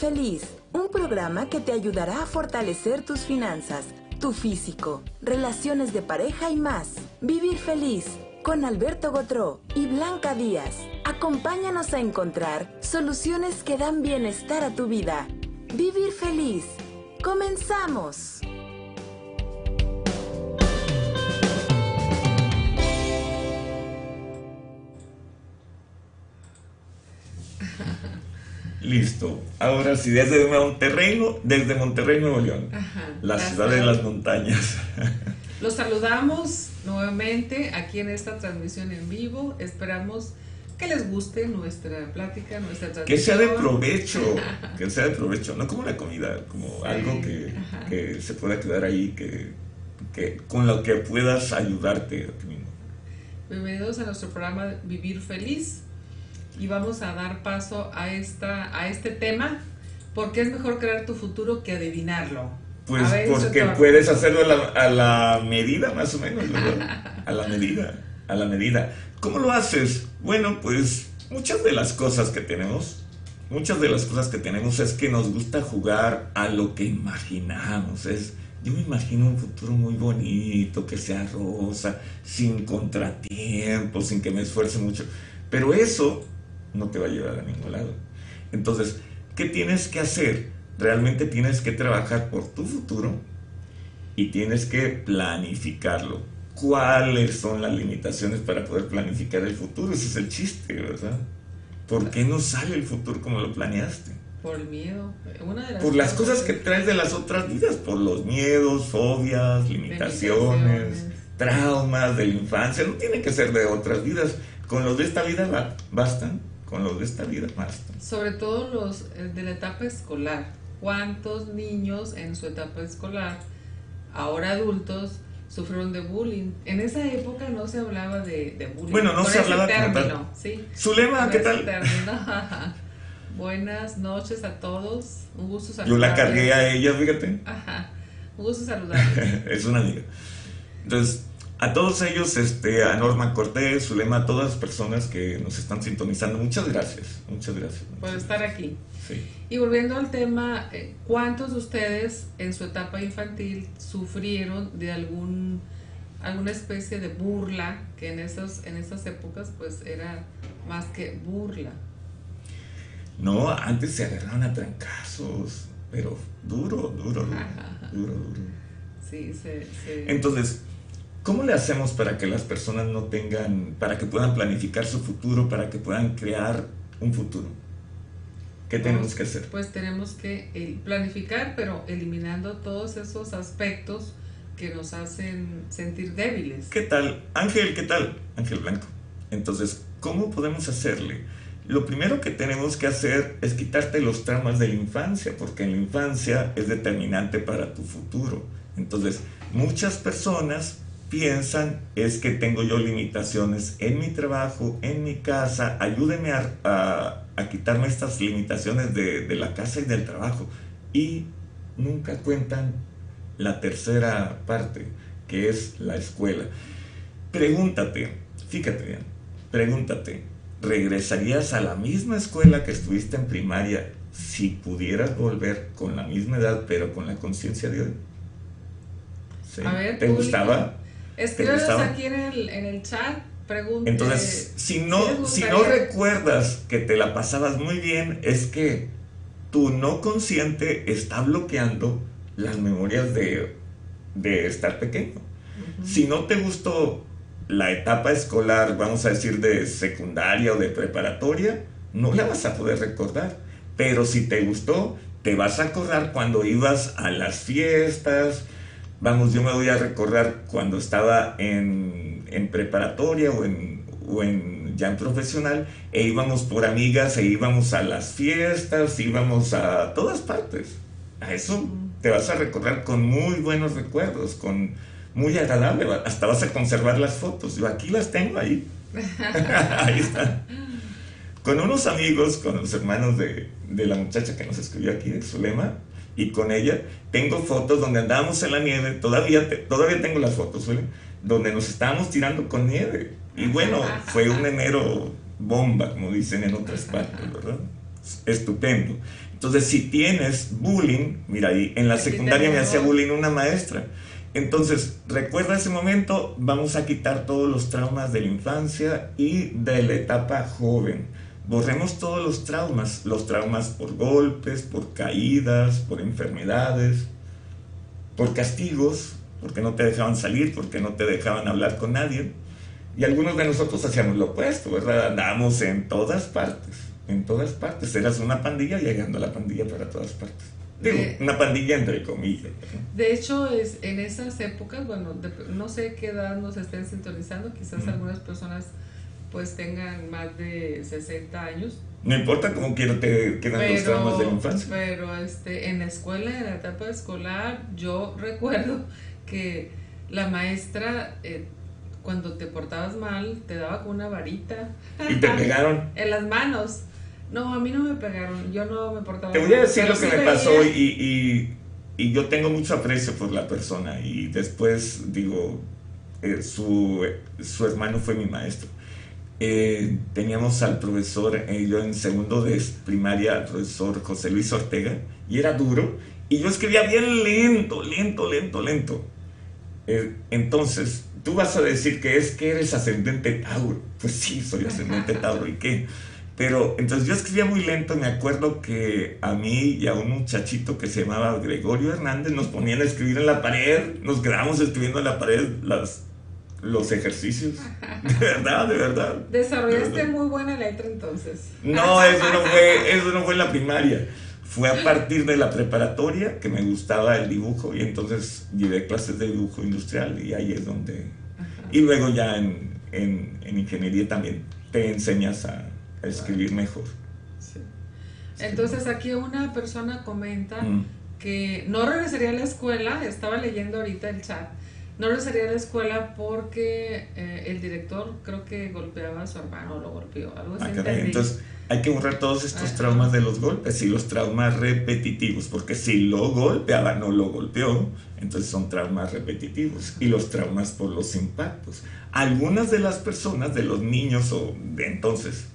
Feliz, un programa que te ayudará a fortalecer tus finanzas, tu físico, relaciones de pareja y más. Vivir Feliz con Alberto Gotró y Blanca Díaz. Acompáñanos a encontrar soluciones que dan bienestar a tu vida. Vivir Feliz. Comenzamos. Listo. Ahora sí, desde Monterrey, desde Monterrey, Nuevo León. la ciudad de las montañas. Los saludamos nuevamente aquí en esta transmisión en vivo. Esperamos que les guste nuestra plática, nuestra transmisión. Que sea de provecho, que sea de provecho, no como la comida, como algo que, que, se pueda quedar ahí, que, que, con lo que puedas ayudarte a ti mismo. Bienvenidos a nuestro programa Vivir Feliz y vamos a dar paso a, esta, a este tema, porque es mejor crear tu futuro que adivinarlo. Pues porque puedes hacerlo a la, medida, más o menos, A la medida, a la medida. ¿Cómo lo haces? Bueno, pues muchas de las cosas que tenemos, muchas de las cosas que tenemos es que nos gusta jugar a lo que imaginamos. Es, yo me imagino un futuro muy bonito, que sea rosa, sin contratiempos, sin que me esfuerce mucho. Pero eso no te va a llevar a ningún lado. Entonces, ¿qué tienes que hacer? Realmente tienes que trabajar por tu futuro y tienes que planificarlo. ¿Cuáles son las limitaciones para poder planificar el futuro? Ese es el chiste, ¿verdad? ¿Por qué no sale el futuro como lo planeaste? Por el miedo. por las cosas que traes de las otras vidas, por los miedos, fobias, limitaciones, traumas de la infancia. No tiene que ser de otras vidas. Con los de esta vida bastan con los de esta vida. Sobre todo los eh, de la etapa escolar. ¿Cuántos niños en su etapa escolar, ahora adultos, sufrieron de bullying? En esa época no se hablaba de, bullying. Bueno, no se hablaba de tal. ¿sí? Zulema, ¿qué tal? Buenas noches a todos. Un gusto saludarles. Yo la cargué a ella, fíjate. Ajá. Un gusto saludarles. es una amiga. Entonces, a todos ellos, este, a Norma Cortés, Zulema, a todas las personas que nos están sintonizando, muchas gracias, muchas gracias. Por estar aquí. Y volviendo al tema, eh, ¿cuántos de ustedes en su etapa infantil sufrieron de algún alguna especie de burla que en esas en esas épocas pues era más que burla? No, antes se agarraban a trancazos, pero duro, duro, duro, duro, duro. Sí, sí, sí. Entonces, ¿Cómo le hacemos para que las personas no tengan, para que puedan planificar su futuro, para que puedan crear un futuro? ¿Qué tenemos que hacer? Pues tenemos que planificar, pero eliminando todos esos aspectos que nos hacen sentir débiles. ¿Qué tal? Ángel, ¿qué tal? Ángel Blanco. Entonces, ¿cómo podemos hacerle? Lo primero que tenemos que hacer es quitarte los traumas de la infancia, porque en la infancia es determinante para tu futuro. Entonces, muchas personas piensan es que tengo yo limitaciones en mi trabajo, en mi casa, ayúdeme a, quitarme estas limitaciones de, de, la casa y del trabajo. Y nunca cuentan la tercera parte, que es la escuela. Pregúntate, fíjate bien, pregúntate, ¿regresarías a la misma escuela que estuviste en primaria si pudieras volver con la misma edad, pero con la conciencia de hoy? ¿Te gustaba? Escríbenos aquí en el, en el chat. Pregunte, Entonces, si no, si no recuerdas que te la pasabas muy bien, es que tu no consciente está bloqueando las memorias de, de estar pequeño. Si no te gustó la etapa escolar, vamos a decir, de secundaria o de preparatoria, no la vas a poder recordar. Pero si te gustó, te vas a acordar cuando ibas a las fiestas, Vamos, yo me voy a recordar cuando estaba en, preparatoria o en, o en ya en profesional, e íbamos por amigas, e íbamos a las fiestas, íbamos a todas partes. A eso te vas a recordar con muy buenos recuerdos, con muy agradable, hasta vas a conservar las fotos. Yo aquí las tengo ahí. ahí están. Con unos amigos, con los hermanos de, de la muchacha que nos escribió aquí, de Zulema, y con ella tengo fotos donde andábamos en la nieve, todavía, todavía tengo las fotos, donde nos estábamos tirando con nieve. Y bueno, fue un enero bomba, como dicen en otras partes, ¿verdad? estupendo. Entonces, si tienes bullying, mira ahí, en la secundaria me hacía bullying una maestra. Entonces, recuerda ese momento, vamos a quitar todos los traumas de la infancia y de la etapa joven. Borremos todos los traumas, los traumas por golpes, por caídas, por enfermedades, por castigos, porque no te dejaban salir, porque no te dejaban hablar con nadie. Y algunos de nosotros hacíamos lo opuesto, ¿verdad? Andábamos en todas partes, en todas partes. Eras una pandilla llegando a la pandilla para todas partes. Digo, una pandilla entre comillas. De hecho, es, en esas épocas, bueno, no sé qué edad nos estén sintonizando, quizás algunas personas pues tengan más de 60 años. No importa cómo quiero te quedan los traumas de la infancia. Pero este, en la escuela, en la etapa escolar, yo recuerdo que la maestra, eh, cuando te portabas mal, te daba con una varita. ¿Y te pegaron? en las manos. No, a mí no me pegaron, yo no me portaba mal. Te voy a decir lo que me pasó y, y, yo tengo mucho aprecio por la persona y después digo, eh, su, su hermano fue mi maestro. Eh, teníamos al profesor, yo en segundo de primaria, al profesor José Luis Ortega, y era duro, y yo escribía bien lento, lento, lento, lento. Eh, entonces, tú vas a decir que es que eres ascendente Tauro. Pues sí, soy ascendente Tauro, ¿y qué? Pero entonces yo escribía muy lento, me acuerdo que a mí y a un muchachito que se llamaba Gregorio Hernández nos ponían a escribir en la pared, nos quedábamos escribiendo en la pared las, los ejercicios. De verdad, de verdad. Desarrollaste muy buena letra entonces. No, eso no fue, eso no fue en la primaria. Fue a partir de la preparatoria que me gustaba el dibujo y entonces llevé clases de dibujo industrial y ahí es donde... Y luego ya en, en, ingeniería también te enseñas a, escribir mejor. Entonces aquí una persona comenta mm. que no regresaría a la escuela, estaba leyendo ahorita el chat, no regresaría a la escuela porque eh, el director creo que golpeaba a su hermano, lo golpeó, algo así. Ah, entonces hay que borrar todos estos traumas de los golpes y los traumas repetitivos, porque si lo golpeaba, no lo golpeó, entonces son traumas repetitivos y los traumas por los impactos. Algunas de las personas, de los niños o de entonces,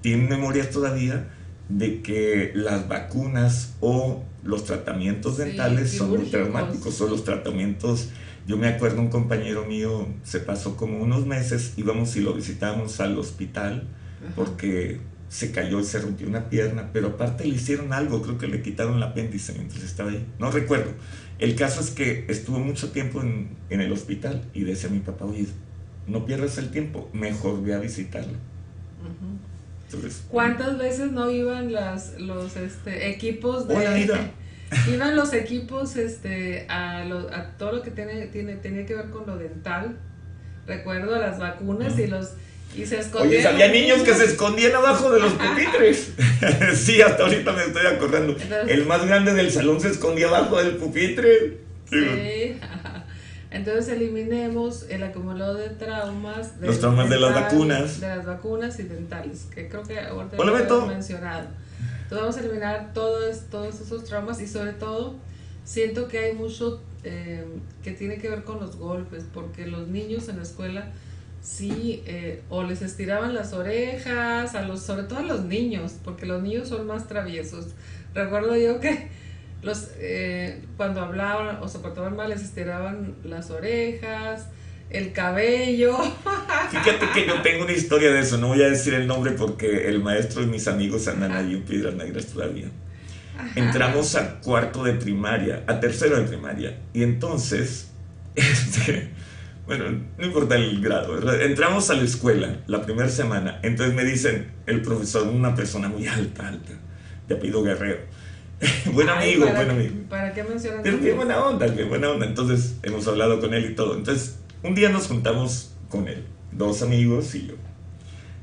tienen memoria todavía de que las vacunas o los tratamientos dentales son muy traumáticos o los tratamientos yo me acuerdo un compañero mío se pasó como unos meses íbamos y lo visitamos al hospital porque se cayó y se rompió una pierna, pero aparte le hicieron algo, creo que le quitaron el apéndice mientras estaba ahí, no recuerdo. El caso es que estuvo mucho tiempo en, el hospital y decía mi papá, oye, no pierdas el tiempo, mejor ve a visitarlo. ¿Cuántas veces no iban las, los este, equipos de... iban los equipos este, a, a todo lo que tiene, tiene, tenía que ver con lo dental. Recuerdo las vacunas y los y se Oye, había niños que se escondían abajo de los pupitres. sí, hasta ahorita me estoy acordando. el más grande del salón se escondía abajo del pupitre. Sí. Entonces eliminemos el acumulado de traumas. los traumas de las vacunas. De las vacunas y dentales, que creo que ahorita lo hemos mencionado. Entonces vamos a eliminar todos, todos esos traumas y sobre todo siento que hay mucho eh, que tiene que ver con los golpes, porque los niños en la escuela Sí, eh, o les estiraban las orejas, a los, sobre todo a los niños, porque los niños son más traviesos. Recuerdo yo que los eh, cuando hablaban o se portaban mal les estiraban las orejas, el cabello. Fíjate que yo tengo una historia de eso, no voy a decir el nombre porque el maestro y mis amigos andan ahí en Piedras Negras todavía. Entramos a cuarto de primaria, a tercero de primaria, y entonces, este, bueno, no importa el grado, entramos a la escuela la primera semana, entonces me dicen el profesor, una persona muy alta, alta, de apellido Guerrero. buen amigo, buen amigo. ¿Para qué mencionas? Pero qué buena onda, qué buena onda. Entonces hemos hablado con él y todo. Entonces, un día nos juntamos con él, dos amigos y yo.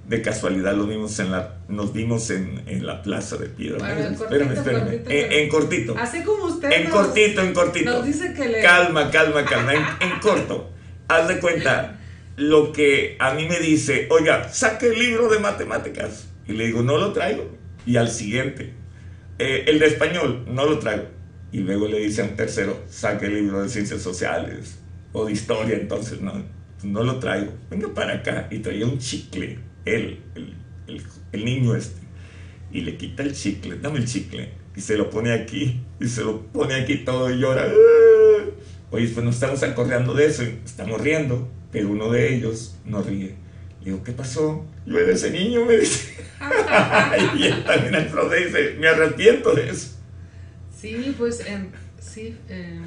De casualidad lo vimos en la, nos vimos en, en la plaza de Piedra. Bueno, espérame, espérame. en, cortito. Así como usted. En cortito, en cortito. Nos dice que le. Calma, calma, calma. en corto haz de cuenta, lo que a mí me dice, oiga, saque el libro de matemáticas. Y le digo, no lo traigo. Y al siguiente, eh, el de español, no lo traigo. Y luego le dice a un tercero, saque el libro de ciencias sociales o de historia, entonces no, no lo traigo. Venga para acá. Y traía un chicle, él, el, el, niño este. y le quita el chicle, dame el chicle, y se lo pone aquí, y se lo pone aquí todo y llora. Oye, pues nos estamos acordando de eso, estamos riendo, pero uno de ellos no ríe. Le digo, ¿qué pasó? Yo era ese niño, me dice. y él también al dice, me arrepiento de eso. Sí, pues sí, eh,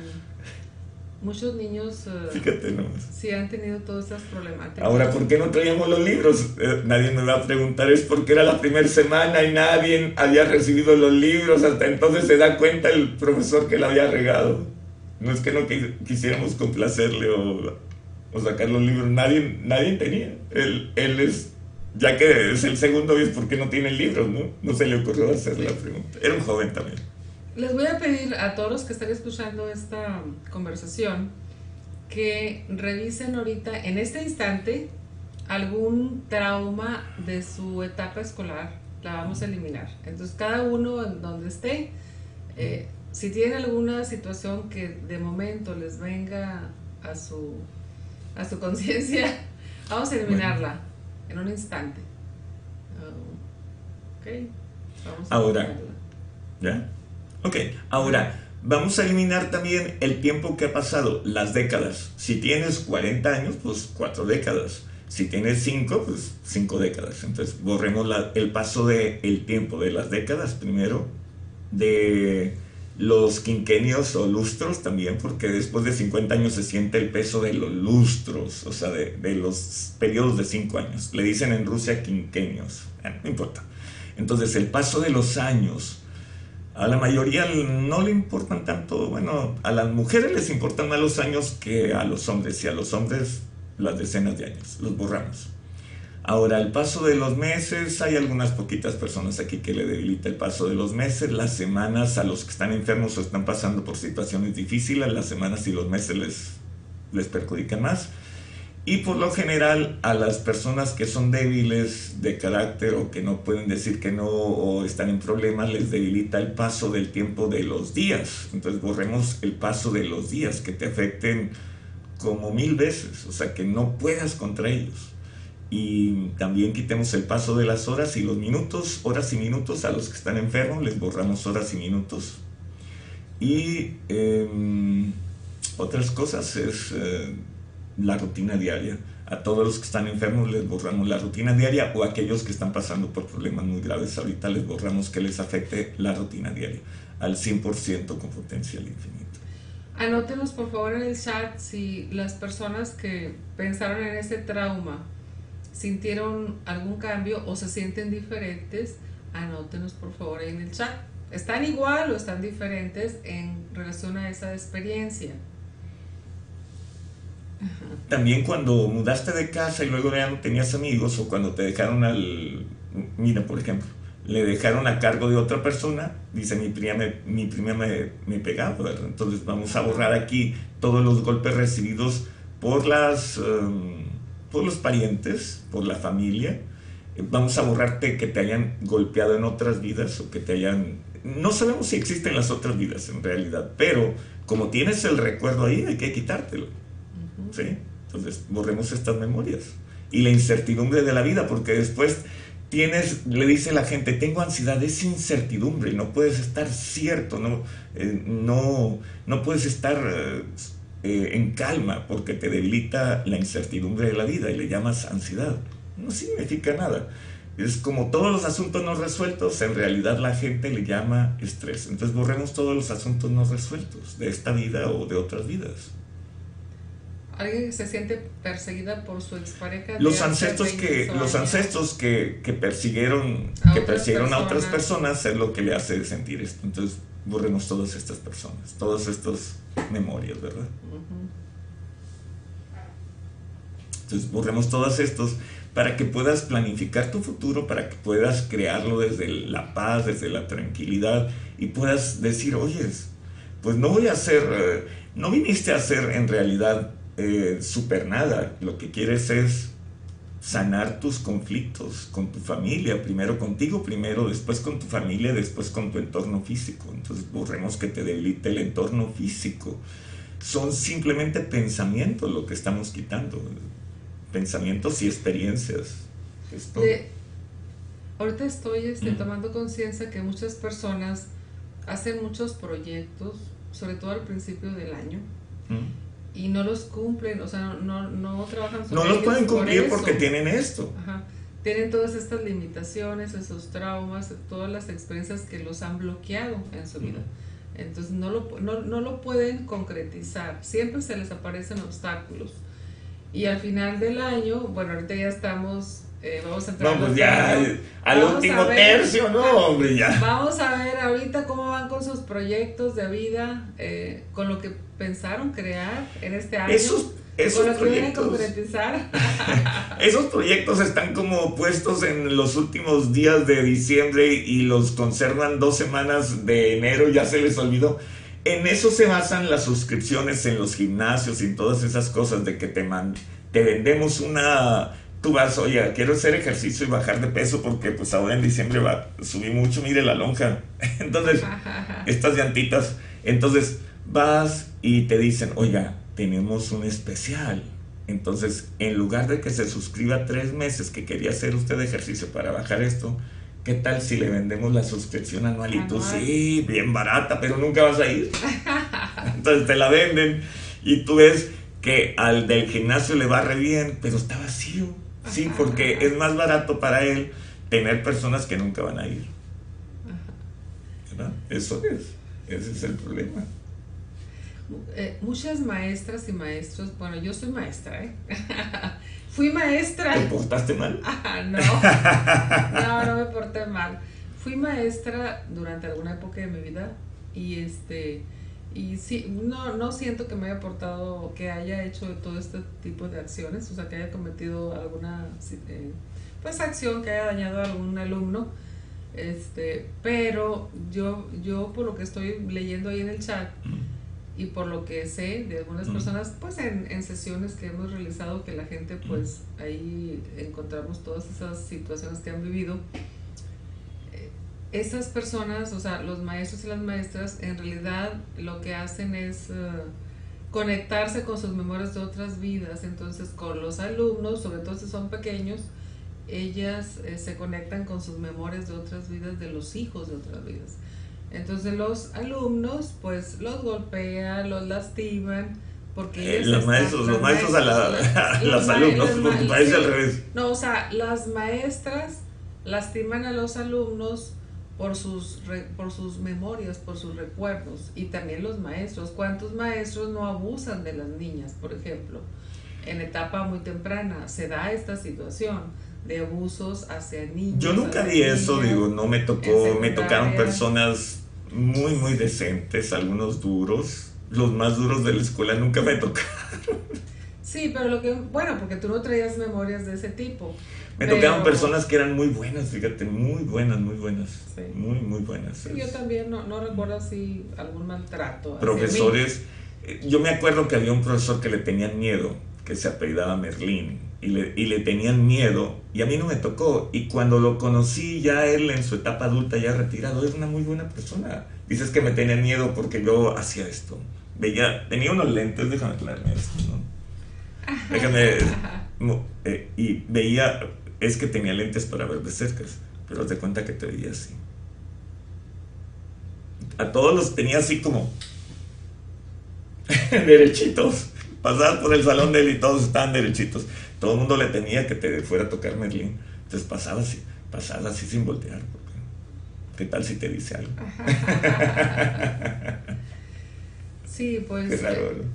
muchos niños uh, Fíjate sí han tenido todas estas problemáticas. Ahora, ¿por qué no traíamos los libros? Eh, nadie me va a preguntar, es porque era la primera semana y nadie había recibido los libros. Hasta entonces se da cuenta el profesor que la había regado. No es que no quisiéramos complacerle o, o sacar los libros, nadie, nadie tenía. Él, él es ya que es el segundo es porque no tiene libros, ¿no? No se le ocurrió hacer la pregunta. Era un joven también. Les voy a pedir a todos los que están escuchando esta conversación que revisen ahorita, en este instante, algún trauma de su etapa escolar. La vamos a eliminar. Entonces, cada uno en donde esté, eh, si tiene alguna situación que de momento les venga a su, a su conciencia, vamos a eliminarla en un instante. ok, vamos a Ahora, ¿ya? Ok, ahora vamos a eliminar también el tiempo que ha pasado, las décadas. Si tienes 40 años, pues 4 décadas. Si tienes 5, pues 5 décadas. Entonces borremos el paso del el tiempo de las décadas primero, de los quinquenios o lustros también, porque después de 50 años se siente el peso de los lustros, o sea, de, de los periodos de 5 años. Le dicen en Rusia quinquenios, no importa. Entonces el paso de los años a la mayoría no le importan tanto, bueno, a las mujeres les importan más los años que a los hombres, y a los hombres las decenas de años, los borramos. Ahora, el paso de los meses, hay algunas poquitas personas aquí que le debilita el paso de los meses, las semanas a los que están enfermos o están pasando por situaciones difíciles, las semanas y los meses les, les perjudican más. Y por lo general a las personas que son débiles de carácter o que no pueden decir que no o están en problemas les debilita el paso del tiempo de los días. Entonces borremos el paso de los días que te afecten como mil veces, o sea que no puedas contra ellos. Y también quitemos el paso de las horas y los minutos, horas y minutos a los que están enfermos, les borramos horas y minutos. Y em, otras cosas es... Eh, la rutina diaria. A todos los que están enfermos les borramos la rutina diaria o a aquellos que están pasando por problemas muy graves ahorita les borramos que les afecte la rutina diaria al 100% con potencial infinito. Anótenos por favor en el chat si las personas que pensaron en ese trauma sintieron algún cambio o se sienten diferentes. Anótenos por favor en el chat. ¿Están igual o están diferentes en relación a esa experiencia? También cuando mudaste de casa y luego ya no tenías amigos o cuando te dejaron al... Mira, por ejemplo, le dejaron a cargo de otra persona, dice mi prima me, mi prima me, me pegaba, entonces vamos a borrar aquí todos los golpes recibidos por, las, em, por los parientes, por la familia, vamos a borrarte que te hayan golpeado en otras vidas o que te hayan... No sabemos si existen las otras vidas en realidad, pero como tienes el recuerdo ahí, hay que quitártelo. Entonces, borremos estas memorias. Y la incertidumbre de la vida, porque después tienes, le dice la gente, tengo ansiedad, es incertidumbre, no puedes estar cierto, no, eh, no, no puedes estar eh, eh, en calma porque te debilita la incertidumbre de la vida y le llamas ansiedad. No significa nada. Es como todos los asuntos no resueltos, en realidad la gente le llama estrés. Entonces borremos todos los asuntos no resueltos de esta vida o de otras vidas alguien que se siente perseguida por su expareja. Los ancestros que los ancestros que, que persiguieron a que persiguieron a otras personas es lo que le hace sentir esto. Entonces borremos todas estas personas, todas estas memorias, ¿verdad? Entonces borremos todos estos para que puedas planificar tu futuro, para que puedas crearlo desde la paz, desde la tranquilidad y puedas decir, oye, pues no voy a hacer, eh, no viniste a hacer en realidad eh, super nada. Lo que quieres es sanar tus conflictos con tu familia, primero contigo, primero, después con tu familia, después con tu entorno físico. Entonces borremos que te debilite el entorno físico. Son simplemente pensamientos lo que estamos quitando. Pensamientos y experiencias. Ahorita estoy este, tomando conciencia que muchas personas hacen muchos proyectos, sobre todo al principio del año, y no los cumplen, o sea, no, no, trabajan No los pueden cumplir porque tienen esto. Tienen todas estas limitaciones, esos traumas, todas las experiencias que los han bloqueado en su vida. Entonces no lo, no, no lo pueden concretizar, siempre se les aparecen obstáculos. Y al final del año, bueno, ahorita ya estamos eh, vamos a entrar pues ya al último tercio, ¿no? Hombre, ya. Vamos a ver ahorita cómo van con sus proyectos de vida, eh, con lo que pensaron crear en este año. Esos, esos con lo proyectos, que concretizar. esos proyectos están como puestos en los últimos días de diciembre y los conservan dos semanas de enero, ya se les olvidó. En eso se basan las suscripciones en los gimnasios y todas esas cosas de que te, te vendemos una tú vas, oye, quiero hacer ejercicio y bajar de peso porque pues ahora en diciembre va, subí mucho, mire la lonja. Entonces, estas llantitas. Entonces, vas y te dicen, oiga, tenemos un especial. Entonces, en lugar de que se suscriba tres meses que quería hacer usted ejercicio para bajar esto, ¿qué tal si le vendemos la suscripción anual? Y tú, sí, bien barata, pero nunca vas a ir. Entonces te la venden y tú ves que al del gimnasio le va re bien, pero está vacío. Sí, porque es más barato para él tener personas que nunca van a ir. ¿Verdad? Eso es, ese es el problema. Eh, muchas maestras y maestros, bueno, yo soy maestra, ¿eh? Fui maestra. ¿Te portaste mal? no, no, no me porté mal. Fui maestra durante alguna época de mi vida y este y sí, no, no siento que me haya aportado, que haya hecho todo este tipo de acciones, o sea, que haya cometido alguna eh, pues acción que haya dañado a algún alumno. Este, pero yo, yo por lo que estoy leyendo ahí en el chat y por lo que sé de algunas personas, pues en, en, sesiones que hemos realizado, que la gente pues ahí encontramos todas esas situaciones que han vivido, esas personas, o sea, los maestros y las maestras, en realidad lo que hacen es eh, conectarse con sus memorias de otras vidas. Entonces, con los alumnos, sobre todo si son pequeños, ellas eh, se conectan con sus memorias de otras vidas, de los hijos de otras vidas. Entonces, los alumnos, pues, los golpean, los lastiman. Porque eh, los, maestros, los maestros, a, la, los alumnos, porque parece al revés. No, o sea, las maestras lastiman a los alumnos por sus, por sus memorias, por sus recuerdos y también los maestros. ¿Cuántos maestros no abusan de las niñas, por ejemplo? En etapa muy temprana se da esta situación de abusos hacia niños. Yo nunca vi eso, digo, no me tocó, me tocaron personas muy, muy decentes, algunos duros. Los más duros de la escuela nunca me tocaron. Sí, pero lo que, bueno, porque tú no traías memorias de ese tipo. Me tocaban personas que eran muy buenas, fíjate, muy buenas, muy buenas. Muy, muy buenas. Sí, yo también no, no recuerdo así algún maltrato. Profesores, eh, yo me acuerdo que había un profesor que le tenían miedo, que se apellidaba Merlín, y le, y le tenían miedo, y a mí no me tocó. Y cuando lo conocí ya él en su etapa adulta, ya retirado, era una muy buena persona. Dices que me tenía miedo porque yo hacía esto. Veía, tenía unos lentes, déjame aclararme esto, ¿no? Déjame. Eh, y veía es que tenía lentes para ver de cerca, pero te cuenta que te veía así. A todos los tenía así como derechitos. Pasabas por el salón de él y todos estaban derechitos. Todo el mundo le tenía que te fuera a tocar Merlín. Entonces pasaba así, pasaba así sin voltear. ¿Qué tal si te dice algo? Sí, pues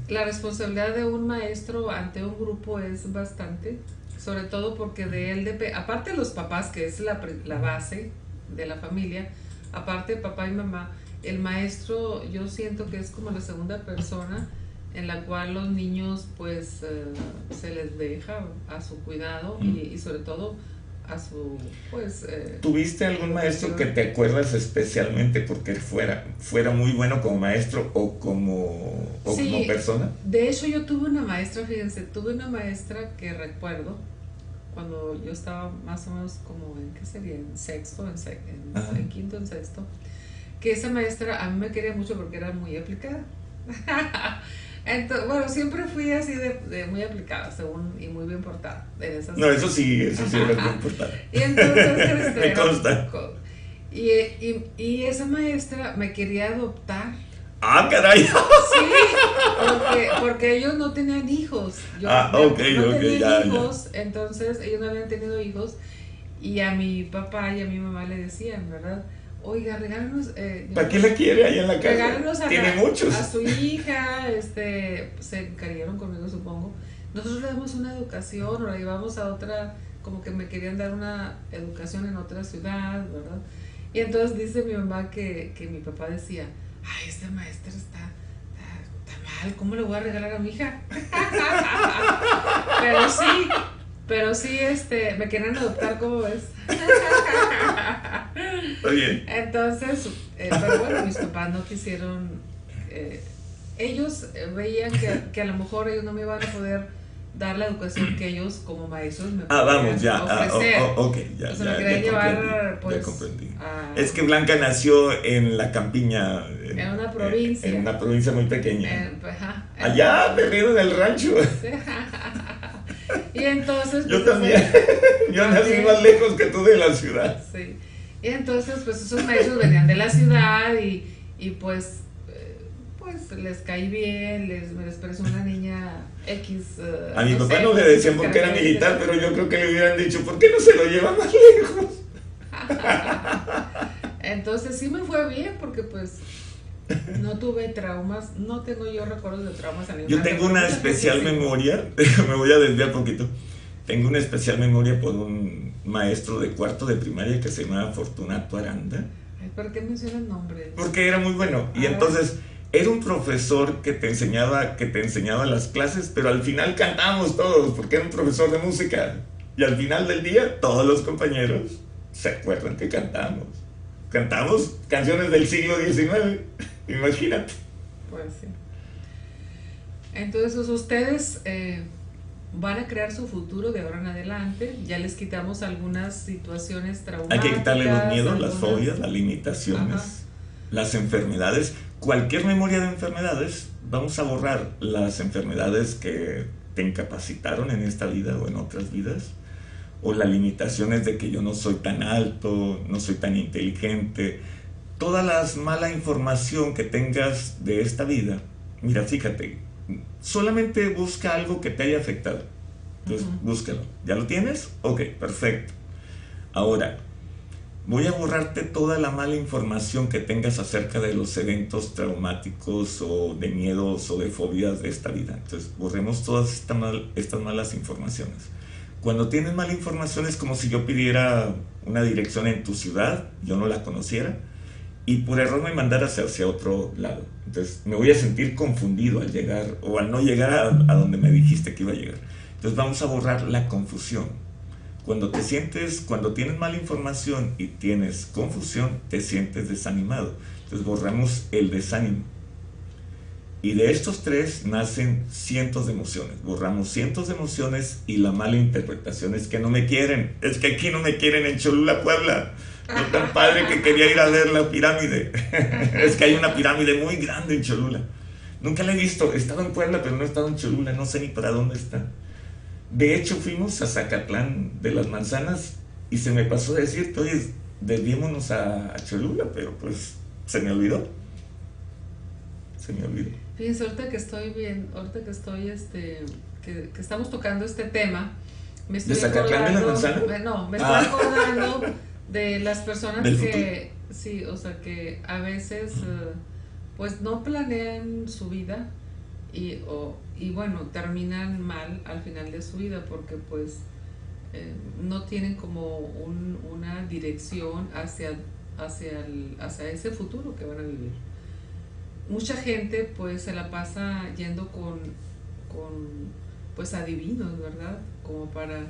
la responsabilidad de un maestro ante un grupo es bastante sobre todo porque de él, de, aparte de los papás, que es la, la base de la familia, aparte de papá y mamá, el maestro yo siento que es como la segunda persona en la cual los niños pues eh, se les deja a su cuidado y, y, sobre todo a su pues eh, ¿Tuviste algún maestro que te acuerdas especialmente porque fuera fuera muy bueno como maestro o como o como persona? De hecho yo tuve una maestra, fíjense, tuve una maestra que recuerdo cuando yo estaba más o menos como en, ¿qué sería? En sexto, en, en, quinto, en sexto, que esa maestra a mí me quería mucho porque era muy aplicada. Entonces, bueno, siempre fui así de, muy aplicada, según, y muy bien portada. no, eso sí, eso sí era bien portada. Y entonces, este, me consta. Y, y, y, esa maestra me quería adoptar. Ah, caray. Sí, porque, porque ellos no tenían hijos. Yo, ah, ok, no ok, ya, hijos, entonces ellos no habían tenido hijos. Y a mi papá y a mi mamá le decían, ¿verdad? Oiga, regálenos. Eh, ¿Para qué la quiere ahí en la casa? Regálenos a, Tiene muchos. a su hija, este, se encariñaron conmigo, supongo. Nosotros le damos una educación o la llevamos a otra, como que me querían dar una educación en otra ciudad, ¿verdad? Y entonces dice mi mamá que, que mi papá decía, ay, este maestro está, está, mal, ¿cómo le voy a regalar a mi hija? Pero sí, pero sí, este, me quieren adoptar, ¿cómo ves? Está bien. Entonces, eh, pero bueno, mis papás no quisieron. Eh, ellos veían que, que, a lo mejor ellos no me iban a poder dar la educación que ellos como maestros me Ah, vamos, ya. Ah, ok, ya. ya, me querían llevar, pues. es que Blanca nació en la campiña. En, en una provincia. En, una provincia muy pequeña. Pues, Allá, perdido en el rancho. Y entonces... Yo pues, también. Yo nací más lejos que tú de la ciudad. Sí. Y entonces, pues esos maestros venían de la ciudad y, y pues, eh, pues les caí bien, les, me les pareció una niña X. Uh, a mi papá no le decían porque era militar, pero yo creo que le hubieran dicho, ¿por qué no se lo lleva más lejos? entonces sí me fue bien porque pues no tuve traumas, no tengo yo recuerdos de traumas. Yo tengo una especial memoria, me voy a desviar poquito. Tengo una especial memoria por un maestro de cuarto de primaria que se llamaba Fortunato Aranda. ¿Por qué menciona el nombre? Porque era muy bueno. Y entonces era un profesor que te enseñaba que te enseñaba las clases, pero al final cantábamos todos, porque era un profesor de música. Y al final del día todos los compañeros se acuerdan que cantamos. Cantamos canciones del siglo XIX. Imagínate. Pues sí. Entonces ustedes eh, van a crear su futuro de ahora en adelante. Ya les quitamos algunas situaciones traumáticas. Hay que quitarle los miedos, las fobias, las limitaciones, las enfermedades. Cualquier memoria de enfermedades, vamos a borrar las enfermedades que te incapacitaron en esta vida o en otras vidas. O las limitaciones de que yo no soy tan alto, no soy tan inteligente, toda la mala información que tengas de esta vida, mira, fíjate, solamente busca algo que te haya afectado. Entonces, búscalo. ¿Ya lo tienes? Ok, perfecto. Ahora, voy a borrarte toda la mala información que tengas acerca de los eventos traumáticos o de miedos o de fobias de esta vida. Entonces, borremos todas estas, malas informaciones. Cuando tienes mala información es como si yo pidiera una dirección en tu ciudad, yo no la conociera, y por error me mandara hacia, otro lado. Entonces me voy a sentir confundido al llegar o al no llegar a, a, donde me dijiste que iba a llegar. Entonces vamos a borrar la confusión. Cuando te sientes, cuando tienes mala información y tienes confusión, te sientes desanimado. Entonces borramos el desánimo. Y de estos tres nacen cientos de emociones. Borramos cientos de emociones y la mala interpretación es que no me quieren. Es que aquí no me quieren en Cholula, Puebla. No tan padre que quería ir a ver la pirámide. es que hay una pirámide muy grande en Cholula. Nunca la he visto. He estado en Puebla, pero no he estado en Cholula. No sé ni para dónde está. De hecho, fuimos a Zacatlán de las Manzanas y se me pasó decir, oye, desviémonos a, Cholula, pero pues se me olvidó. Se me olvidó. Fíjense, ahorita que estoy bien, ahorita que estoy, este, que, estamos tocando este tema, me estoy ¿De Zacatlán de la Manzana? No, me estoy ah. acordando de las personas que, sí, o sea, que a veces, eh, pues no planean su vida y, o, y bueno, terminan mal al final de su vida porque pues eh, no tienen como un, una dirección hacia, hacia, el, hacia ese futuro que van a vivir mucha gente pues se la pasa yendo con, con pues adivinos, ¿verdad? Como para,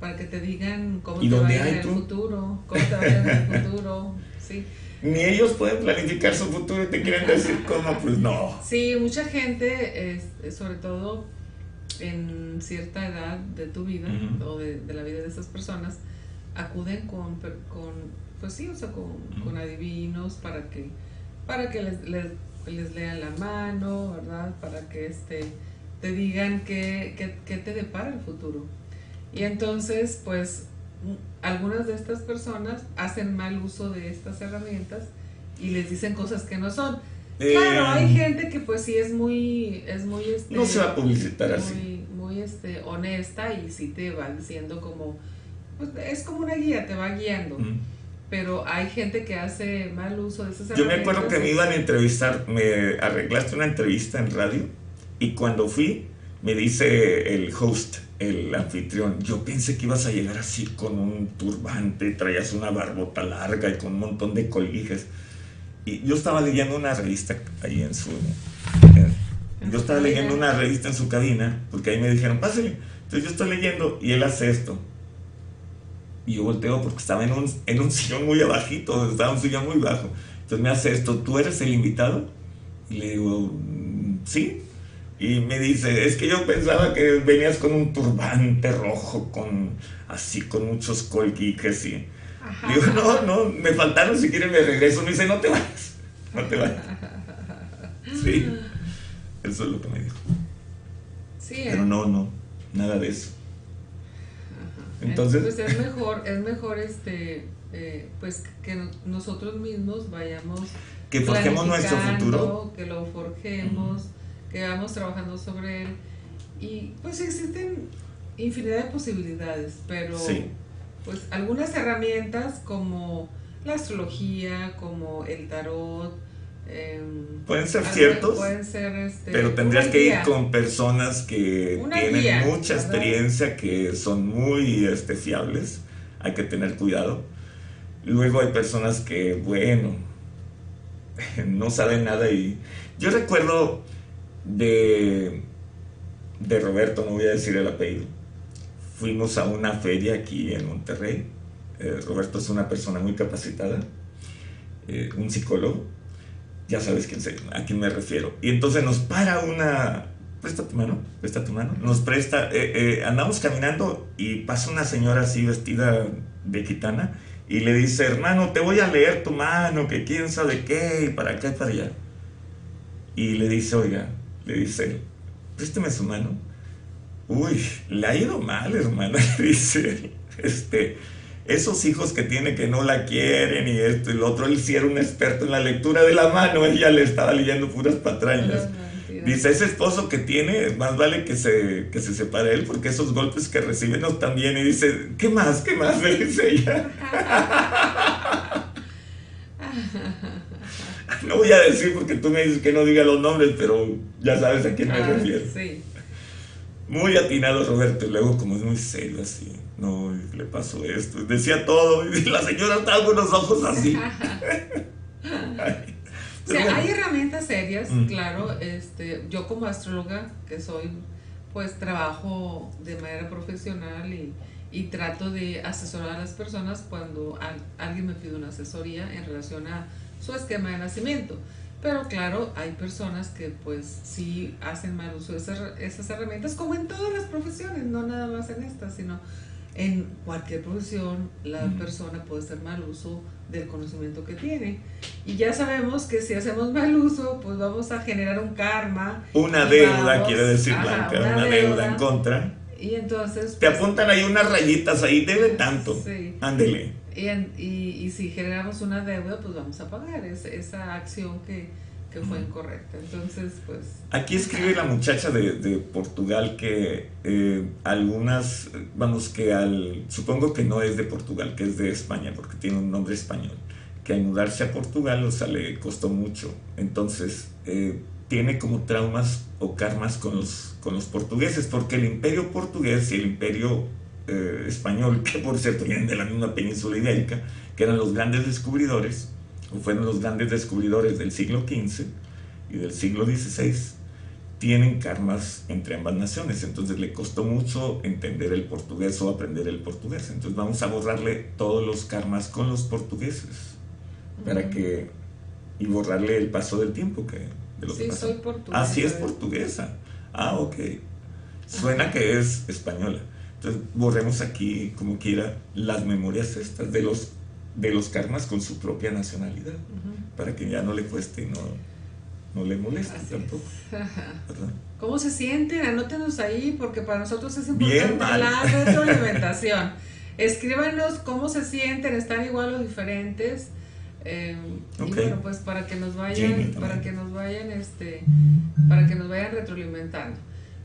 para que te digan cómo te va a ir en el futuro, cómo te va a ir el futuro, sí. Ni ellos pueden planificar su futuro y te quieren decir cómo, pues no. Sí, mucha gente, sobre todo en cierta edad de tu vida o de, la vida de esas personas, acuden con, con pues sí, o sea, con, con adivinos para que para que les, les lean la mano, ¿verdad? Para que este, te digan qué, te depara el futuro. Y entonces, pues, algunas de estas personas hacen mal uso de estas herramientas y les dicen cosas que no son. claro, hay eh, gente que pues sí es muy, es muy este, no se va a publicitar muy, así. Muy este, honesta y sí te va diciendo como, pues es como una guía, te va guiando pero hay gente que hace mal uso de esas Yo me acuerdo que me iban a entrevistar, me arreglaste una entrevista en radio y cuando fui me dice el host, el anfitrión, yo pensé que ibas a llegar así con un turbante, traías una barbota larga y con un montón de colguijes. Y yo estaba leyendo una revista ahí en su... yo estaba leyendo una revista en su cabina, porque ahí me dijeron, pásale. Entonces yo estoy leyendo y él hace esto. Y yo volteo porque estaba en un, en un sillón muy abajito, estaba un sillón muy bajo. Entonces me hace esto, ¿tú eres el invitado? Y le digo, mm, sí. Y me dice, es que yo pensaba que venías con un turbante rojo, con así, con muchos colguiques y... Digo, no, no, me faltaron, si quieren me regreso. Me dice, no te vayas, no te vayas. Sí, eso es lo que me dijo. Sí, Pero no, no, nada de eso. Entonces, pues es mejor, es mejor este, eh, pues que nosotros mismos vayamos que forjemos nuestro futuro, que lo forjemos, que vamos trabajando sobre él y pues existen infinidad de posibilidades, pero pues algunas herramientas como la astrología, como el tarot, Em, pueden ser ciertos, pueden ser este, pero tendrías que ir con personas que tienen mucha experiencia, que son muy este, fiables. Hay que tener cuidado. Luego hay personas que, bueno, no saben nada y yo recuerdo de, de Roberto, no voy a decir el apellido. Fuimos a una feria aquí en Monterrey. Eh, Roberto es una persona muy capacitada, eh, un psicólogo ya sabes quién a quién me refiero. Y entonces nos para una, presta tu mano, presta tu mano, nos presta, eh, andamos caminando y pasa una señora así vestida de gitana y le dice, hermano, te voy a leer tu mano, que quién sabe qué, y para acá y para allá. Y le dice, oiga, le dice, présteme su mano. Uy, le ha ido mal, hermano, le dice, este esos hijos que tiene que no la quieren y esto y lo otro, él sí era un experto en la lectura de la mano, ella le estaba leyendo puras patrañas. Dice, ese esposo que tiene, más vale que se, que se separe él porque esos golpes que recibe no están bien. Y dice, ¿qué más? ¿Qué más? Le dice ella. no voy a decir porque tú me dices que no diga los nombres, pero ya sabes a quién me ah, refiero. Muy atinado Roberto, y luego como es muy serio así no, le pasó esto, decía todo, y la señora estaba con los ojos así. o sea, hay herramientas serias, mm. claro, este, yo como astróloga, que soy, pues trabajo de manera profesional y, y trato de asesorar a las personas cuando alguien me pide una asesoría en relación a su esquema de nacimiento. Pero claro, hay personas que pues sí hacen mal uso de esas, esas herramientas, como en todas las profesiones, no nada más en esta, sino en cualquier profesión la persona puede hacer mal uso del conocimiento que tiene. Y ya sabemos que si hacemos mal uso, pues vamos a generar un karma. Una deuda, quiere decir Blanca, una, deuda, en contra. Y entonces... Te pues, apuntan ahí unas rayitas, ahí debe tanto. Sí. Ándele. Y, y, y, si generamos una deuda, pues vamos a pagar esa acción que que fue incorrecta. Entonces, pues... Aquí escribe la muchacha de, de Portugal que eh, algunas, vamos, que al... Supongo que no es de Portugal, que es de España, porque tiene un nombre español, que al mudarse a Portugal, o sea, le costó mucho. Entonces, eh, tiene como traumas o karmas con los, con los portugueses, porque el imperio portugués y el imperio eh, español, que por cierto vienen de la misma península ibérica, que eran los grandes descubridores, fueron los grandes descubridores del siglo XV y del siglo XVI, tienen karmas entre ambas naciones. Entonces le costó mucho entender el portugués o aprender el portugués. Entonces vamos a borrarle todos los karmas con los portugueses para que y borrarle el paso del tiempo que de lo sí, soy portuguesa. Ah, sí es portuguesa. Ah, ok. Suena que es española. Entonces borremos aquí, como quiera, las memorias estas de los de los karmas con su propia nacionalidad, para que ya no le cueste y no, no le molesta tampoco. ¿Cómo se sienten? Anótenos ahí porque para nosotros es importante la retroalimentación. Escríbanos cómo se sienten, están igual o diferentes. Eh, y bueno, pues para que nos vayan, para que nos vayan, este, para que nos vayan retroalimentando.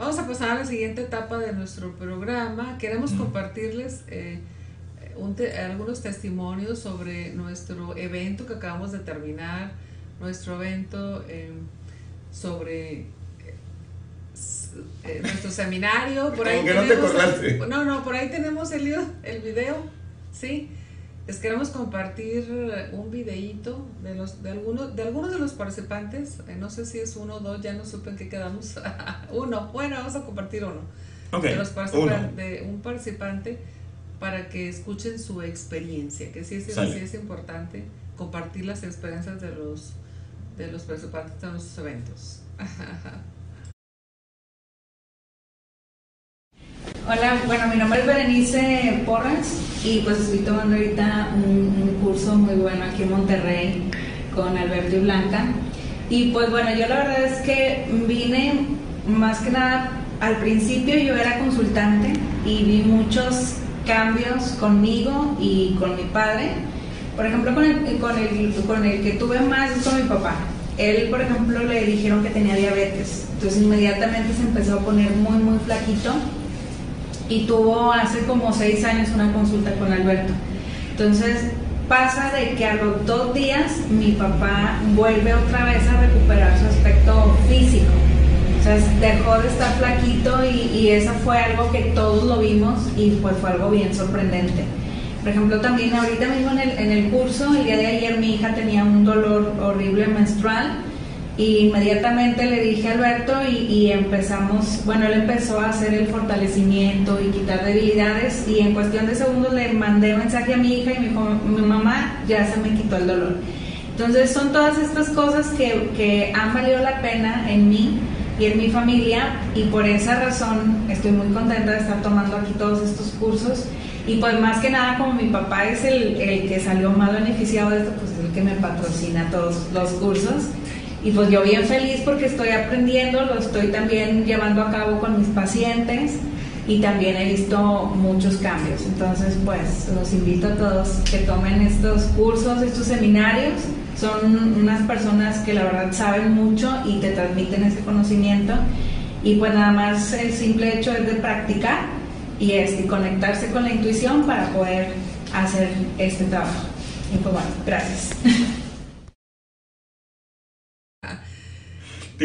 Vamos a pasar a la siguiente etapa de nuestro programa. Queremos compartirles eh, algunos testimonios sobre nuestro evento que acabamos de terminar, nuestro evento eh, sobre eh, nuestro seminario. Por ahí no no, no, por ahí tenemos el, el video, ¿sí? Les queremos compartir un videíto de los de algunos de algunos de los participantes, eh, no sé si es uno o dos, ya no supe en qué quedamos. uno, bueno, vamos a compartir uno. de, los de un participante para que escuchen su experiencia, que sí es, sí es importante compartir las experiencias de los de los participantes de nuestros eventos. Hola, bueno, mi nombre es Berenice Porras y pues estoy tomando ahorita un, curso muy bueno aquí en Monterrey con Alberto y Blanca. Y pues bueno, yo la verdad es que vine más que nada, al principio yo era consultante y vi muchos cambios conmigo y con mi padre. Por ejemplo, con el, con el, con el que tuve más es con mi papá. Él, por ejemplo, le dijeron que tenía diabetes. Entonces inmediatamente se empezó a poner muy, muy flaquito y tuvo hace como seis años una consulta con Alberto. Entonces pasa de que a los dos días mi papá vuelve otra vez a recuperar su aspecto físico. Sea, dejó de estar flaquito y, y eso fue algo que todos lo vimos y pues fue algo bien sorprendente. Por ejemplo, también ahorita mismo en el, en el curso, el día de ayer mi hija tenía un dolor horrible menstrual y inmediatamente le dije a Alberto y, empezamos, bueno, él empezó a hacer el fortalecimiento y quitar debilidades y en cuestión de segundos le mandé mensaje a mi hija y me dijo, mi mamá ya se me quitó el dolor. Entonces son todas estas cosas que, que han valido la pena en mí y en mi familia y por esa razón estoy muy contenta de estar tomando aquí todos estos cursos y pues más que nada como mi papá es el, el que salió más beneficiado de esto, pues es el que me patrocina todos los cursos y pues yo bien feliz porque estoy aprendiendo, lo estoy también llevando a cabo con mis pacientes y también he visto muchos cambios. Entonces, pues los invito a todos que tomen estos cursos, estos seminarios. Son unas personas que la verdad saben mucho y te transmiten ese conocimiento. Y pues nada más el simple hecho es de practicar y, este, conectarse con la intuición para poder hacer este trabajo. Y pues bueno, gracias.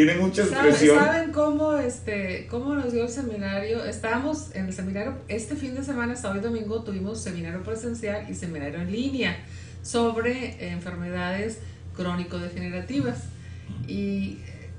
tiene mucha expresión. ¿Saben cómo, este, cómo nos dio el seminario? Estábamos en el seminario, este fin de semana, sábado y domingo, tuvimos seminario presencial y seminario en línea sobre enfermedades crónico-degenerativas. Y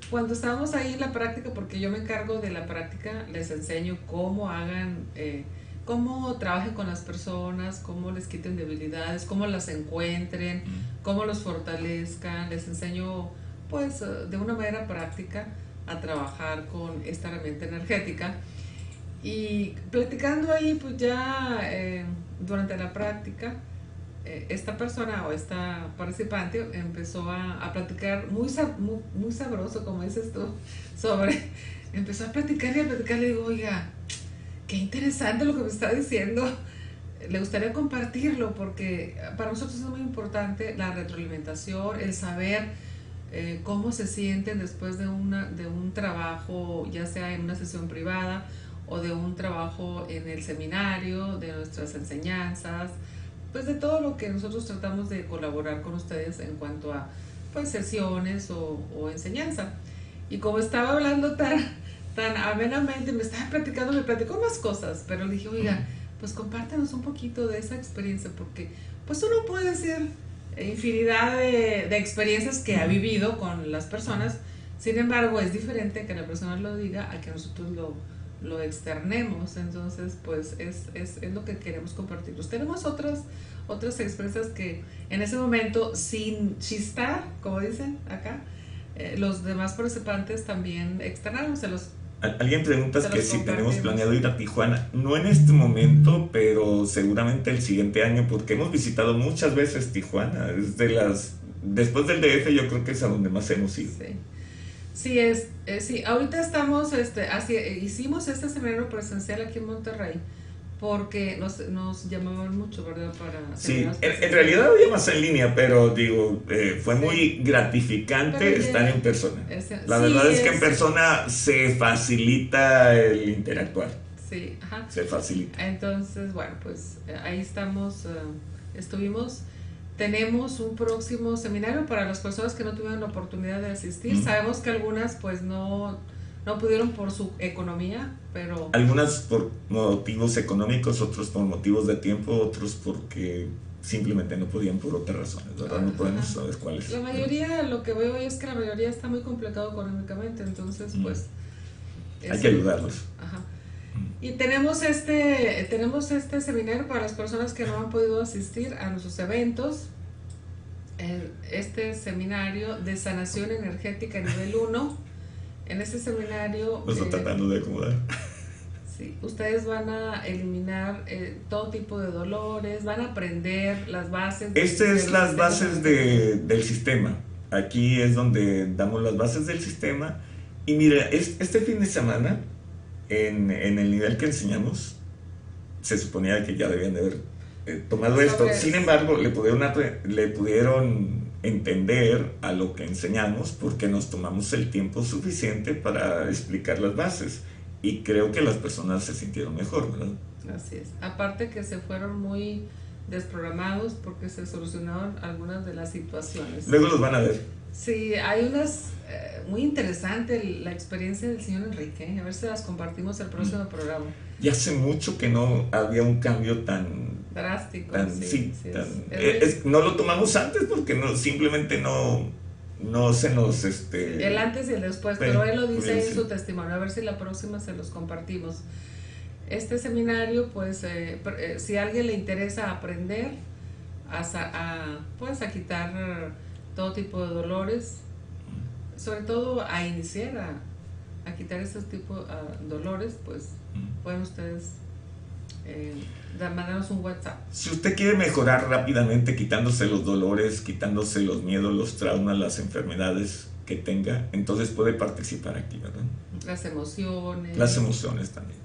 cuando estábamos ahí en la práctica, porque yo me encargo de la práctica, les enseño cómo hagan, eh, cómo trabajen con las personas, cómo les quiten debilidades, cómo las encuentren, cómo los fortalezcan, les enseño pues eh, de una manera práctica a trabajar con esta herramienta energética. Y platicando ahí, pues ya eh, durante la práctica, eh, esta persona o esta participante empezó a, a platicar muy, muy, muy, sabroso, como dices tú, sobre, empezó a platicar y a platicar, le digo, oiga, qué interesante lo que me está diciendo, le gustaría compartirlo porque para nosotros es muy importante la retroalimentación, el saber eh, cómo se sienten después de, una, de un trabajo, ya sea en una sesión privada o de un trabajo en el seminario, de nuestras enseñanzas, pues de todo lo que nosotros tratamos de colaborar con ustedes en cuanto a pues sesiones o, o enseñanza. Y como estaba hablando tan, tan amenamente, me estaba platicando, me platicó más cosas, pero le dije, oiga, pues compártenos un poquito de esa experiencia, porque pues uno puede decir, infinidad de, experiencias que ha vivido con las personas. Sin embargo, es diferente que la persona lo diga a que nosotros lo, lo externemos. Entonces, pues es, es, es, lo que queremos compartir. Tenemos otras, otras experiencias que en ese momento, sin chistar, como dicen acá, eh, los demás participantes también externaron, se los Alguien pregunta que si tenemos planeado ir a Tijuana. No en este momento, pero seguramente el siguiente año, porque hemos visitado muchas veces Tijuana. Es de las. Después del DF, yo creo que es a donde más hemos ido. Sí, es, eh, sí, ahorita estamos, este, así, hicimos este seminario presencial aquí en Monterrey porque nos, nos llamaban mucho, ¿verdad? Para sí, en, realidad había más en línea, pero digo, eh, fue muy gratificante estar en persona. La verdad es que en persona se facilita el interactuar. Sí, ajá. Se facilita. Entonces, bueno, pues eh, ahí estamos, eh, estuvimos. Tenemos un próximo seminario para las personas que no tuvieron la oportunidad de asistir. Sabemos que algunas pues no no pudieron por su economía, pero... Algunas por motivos económicos, otros por motivos de tiempo, otros porque simplemente no podían por otras razones, ¿verdad? No podemos saber cuáles. La mayoría, lo que veo es que la mayoría está muy complicado económicamente, entonces pues... Hay que ayudarlos. Ajá. Y tenemos este, tenemos este seminario para las personas que no han podido asistir a nuestros eventos. Este seminario de sanación energética nivel 1 en este seminario... Lo estoy eh, tratando de acomodar. Sí, ustedes van a eliminar eh, todo tipo de dolores, van a aprender las bases. Estas es las bases de, del sistema. Aquí es donde damos las bases del sistema. Y mira, este fin de semana, en, en el nivel que enseñamos, se suponía que ya debían de haber eh, tomado esto. Sin embargo, le pudieron, le pudieron entender a lo que enseñamos porque nos tomamos el tiempo suficiente para explicar las bases y creo que las personas se sintieron mejor, ¿verdad? Así es. Aparte que se fueron muy desprogramados porque se solucionaron algunas de las situaciones. Luego los van a ver. Sí, hay unas eh, muy interesante la experiencia del señor Enrique. A ver si las compartimos el próximo mm. programa. Y hace mucho que no había un cambio tan drástico. sí, eh, no lo tomamos antes porque no, simplemente no, no se nos... Este, el antes y el después, pero él lo dice en su testimonio, a ver si la próxima se los compartimos. Este seminario, pues, eh, eh, si a alguien le interesa aprender a, a, pues, a quitar todo tipo de dolores, sobre todo a iniciar a, a quitar esos tipos de dolores, pues pueden ustedes eh, mandarnos un WhatsApp. Si usted quiere mejorar rápidamente quitándose los dolores, quitándose los miedos, los traumas, las enfermedades que tenga, entonces puede participar aquí, ¿verdad? Las emociones. Las emociones también.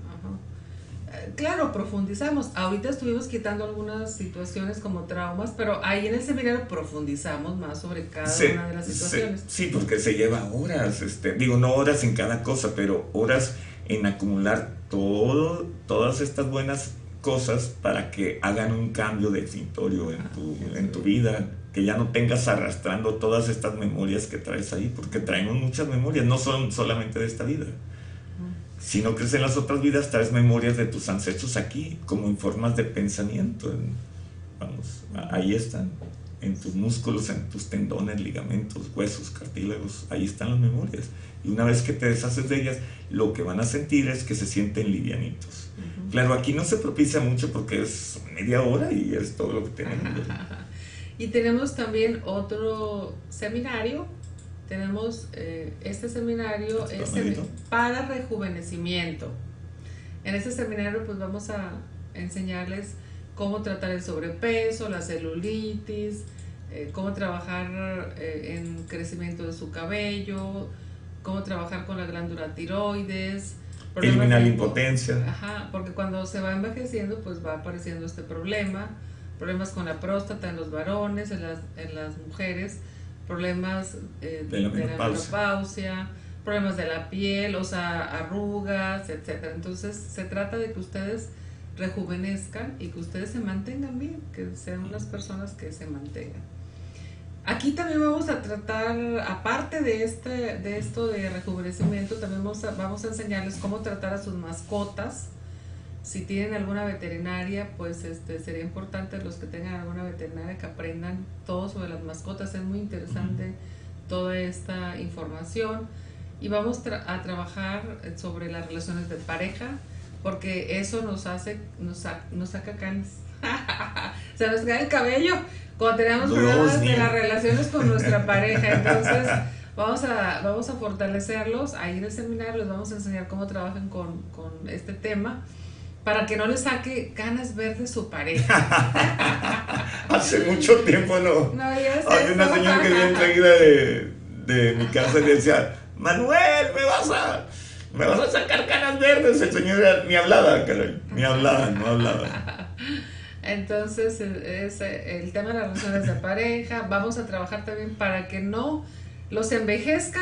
Eh, claro, profundizamos. Ahorita estuvimos quitando algunas situaciones como traumas, pero ahí en el seminario profundizamos más sobre cada una de las situaciones. sí, porque se lleva horas, este, digo, no horas en cada cosa, pero horas en acumular todo, todas estas buenas cosas para que hagan un cambio definitorio en tu, en tu vida, que ya no tengas arrastrando todas estas memorias que traes ahí, porque traemos muchas memorias, no son solamente de esta vida. Si no crees en las otras vidas, traes memorias de tus ancestros aquí, como en formas de pensamiento. vamos, ahí están, en tus músculos, en tus tendones, ligamentos, huesos, cartílagos, ahí están las memorias. Y una vez que te deshaces de ellas, lo que van a sentir es que se sienten livianitos. Claro, aquí no se propicia mucho porque es media hora y es todo lo que tenemos. y tenemos también otro seminario. Tenemos eh, este seminario es para rejuvenecimiento. En este seminario pues vamos a enseñarles cómo tratar el sobrepeso, la celulitis, eh, cómo trabajar eh, en crecimiento de su cabello, cómo trabajar con la glándula tiroides. Eliminar la impotencia. Ajá, porque cuando se va envejeciendo, pues va apareciendo este problema. Problemas con la próstata en los varones, en las, en las mujeres, problemas eh, de, la, menopausia, problemas de la piel, o sea, arrugas, etc. Entonces, se trata de que ustedes rejuvenezcan y que ustedes se mantengan bien, que sean unas personas que se mantengan. Aquí también vamos a tratar, aparte de, este, de esto de rejuvenecimiento, también vamos a, vamos a enseñarles cómo tratar a sus mascotas. Si tienen alguna veterinaria, pues este, sería importante los que tengan alguna veterinaria que aprendan todo sobre las mascotas. Es muy interesante toda esta información. Y vamos a trabajar sobre las relaciones de pareja, porque eso nos hace, nos, nos saca canas. Se nos cae el cabello cuando tenemos problemas de las relaciones con nuestra pareja. Entonces, vamos a, vamos a fortalecerlos. Ahí en el seminario les vamos a enseñar cómo trabajan con, con este tema para que no les saque ganas verdes su pareja. Hace mucho tiempo no. No, Hay una señora que viene enseguida de, de mi casa y decía, Manuel, me vas a, me vas a sacar canas verdes. El señor ni hablaba, caray, ni hablaba, no hablaba. Entonces, es el tema de las relaciones de pareja. Vamos a trabajar también para que no los envejezca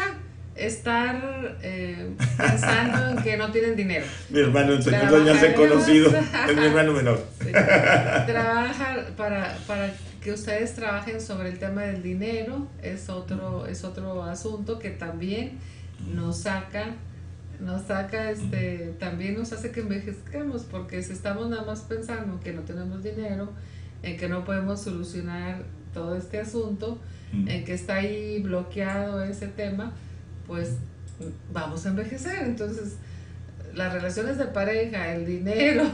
estar eh, pensando en que no tienen dinero. Mi hermano, el señor ya se conocido, es mi hermano menor. Trabajar para, para que ustedes trabajen sobre el tema del dinero es otro, es otro asunto que también nos saca nos saca este también nos hace que envejezcamos porque si estamos nada más pensando que no tenemos dinero en que no podemos solucionar todo este asunto en que está ahí bloqueado ese tema pues vamos a envejecer. Entonces las relaciones de pareja el dinero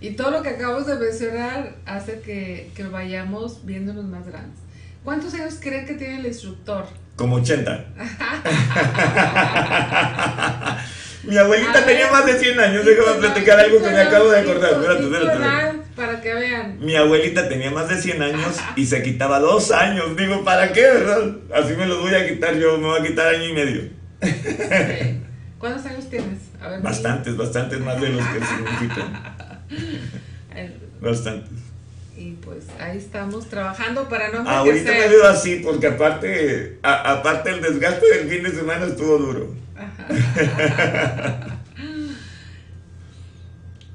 y todo lo que acabamos de mencionar hace que, que vayamos viéndonos más grandes. ¿cuántos años creen que tiene el instructor? como 80 Mi abuelita tenía más de 100 años. Déjame platicar algo que me acabo de acordar. Espérate, espérate. Para que vean. Mi abuelita tenía más de 100 años y se quitaba dos años. Digo, ¿para qué, verdad? Así me los voy a quitar yo. Me voy a quitar año y medio. ¿Cuántos años tienes? A ver, bastantes, bastantes más de los que significan. bastantes. Y pues ahí estamos trabajando para no Ahorita me veo así porque aparte, aparte el desgaste del fin de semana estuvo duro.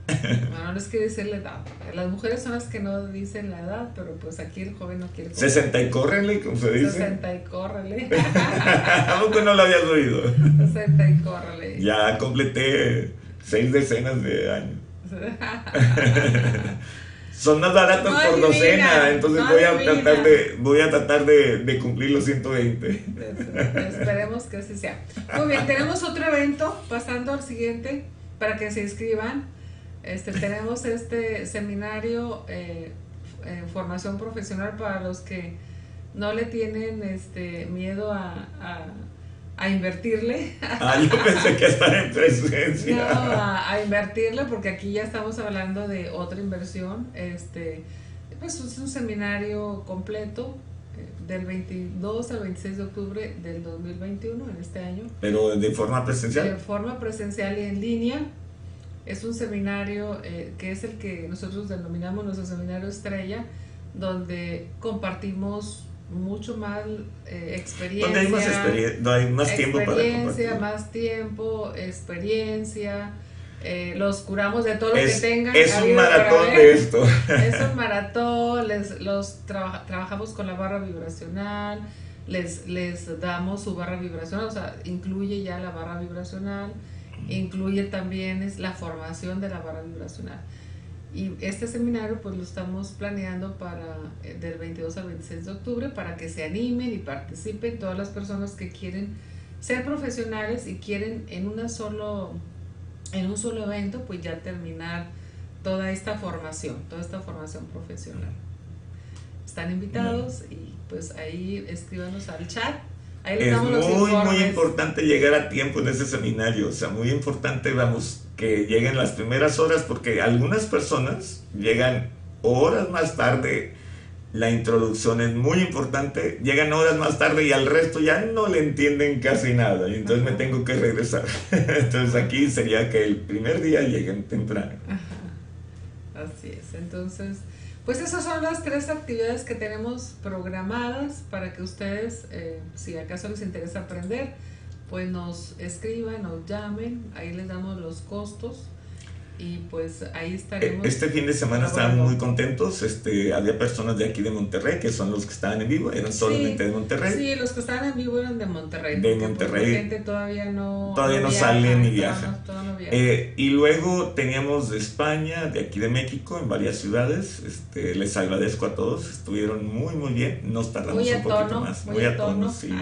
Bueno, no es que decir la edad. Las mujeres son las que no dicen la edad, pero pues aquí el joven no quiere. 60 y córrele, como se dice. 60 y córrele. ¿A poco no lo habías oído? 60 y córrele. Ya completé seis decenas de años. son más baratos por docena, entonces voy, a tratar de, voy a tratar de, cumplir los 120. Esperemos que así sea. Muy bien, tenemos otro evento, pasando al siguiente, para que se inscriban. Este, tenemos este seminario eh, formación profesional para los que no le tienen este miedo a a invertirle. Ah, yo pensé que en presencia. No, a, invertirle porque aquí ya estamos hablando de otra inversión. Este, pues es un seminario completo eh, del 22 al 26 de octubre del 2021, en este año. ¿Pero de forma presencial? De forma presencial y en línea. Es un seminario eh, que es el que nosotros denominamos nuestro seminario estrella, donde compartimos mucho más eh, experiencia. Donde hay más, experiencia, hay más tiempo para Experiencia, más tiempo, experiencia. Eh, los curamos de todo lo que tengan. Es un maratón de esto. Es un maratón, les, los trabajamos con la barra vibracional, les, les damos su barra vibracional, o sea, incluye ya la barra vibracional, incluye también es la formación de la barra vibracional. Y este seminario pues lo estamos planeando para eh, del 22 al 26 de octubre para que se animen y participen todas las personas que quieren ser profesionales y quieren en una solo en un solo evento pues ya terminar toda esta formación, toda esta formación profesional. Están invitados y pues ahí escríbanos al chat es muy, muy importante llegar a tiempo en ese seminario. O sea, muy importante, vamos, que lleguen las primeras horas, porque algunas personas llegan horas más tarde. La introducción es muy importante. Llegan horas más tarde y al resto ya no le entienden casi nada. Y entonces me tengo que regresar. entonces aquí sería que el primer día lleguen temprano. Así es. Entonces pues esas son las tres actividades que tenemos programadas para que ustedes, eh, si acaso les interesa aprender, pues nos escriban, nos llamen, ahí les damos los costos y pues ahí estaremos. Este fin de semana estaban muy contentos, este, había personas de aquí de Monterrey que son los que estaban en vivo, eran solamente de Monterrey. Sí, los que estaban en vivo eran de Monterrey. De pues, Monterrey. la gente todavía no, todavía no, salen ni viajan. Eh, y luego teníamos de España, de aquí de México, en varias ciudades. Este, les agradezco a todos, estuvieron muy muy bien, nos tardamos un poquito más, muy, a tono, sí.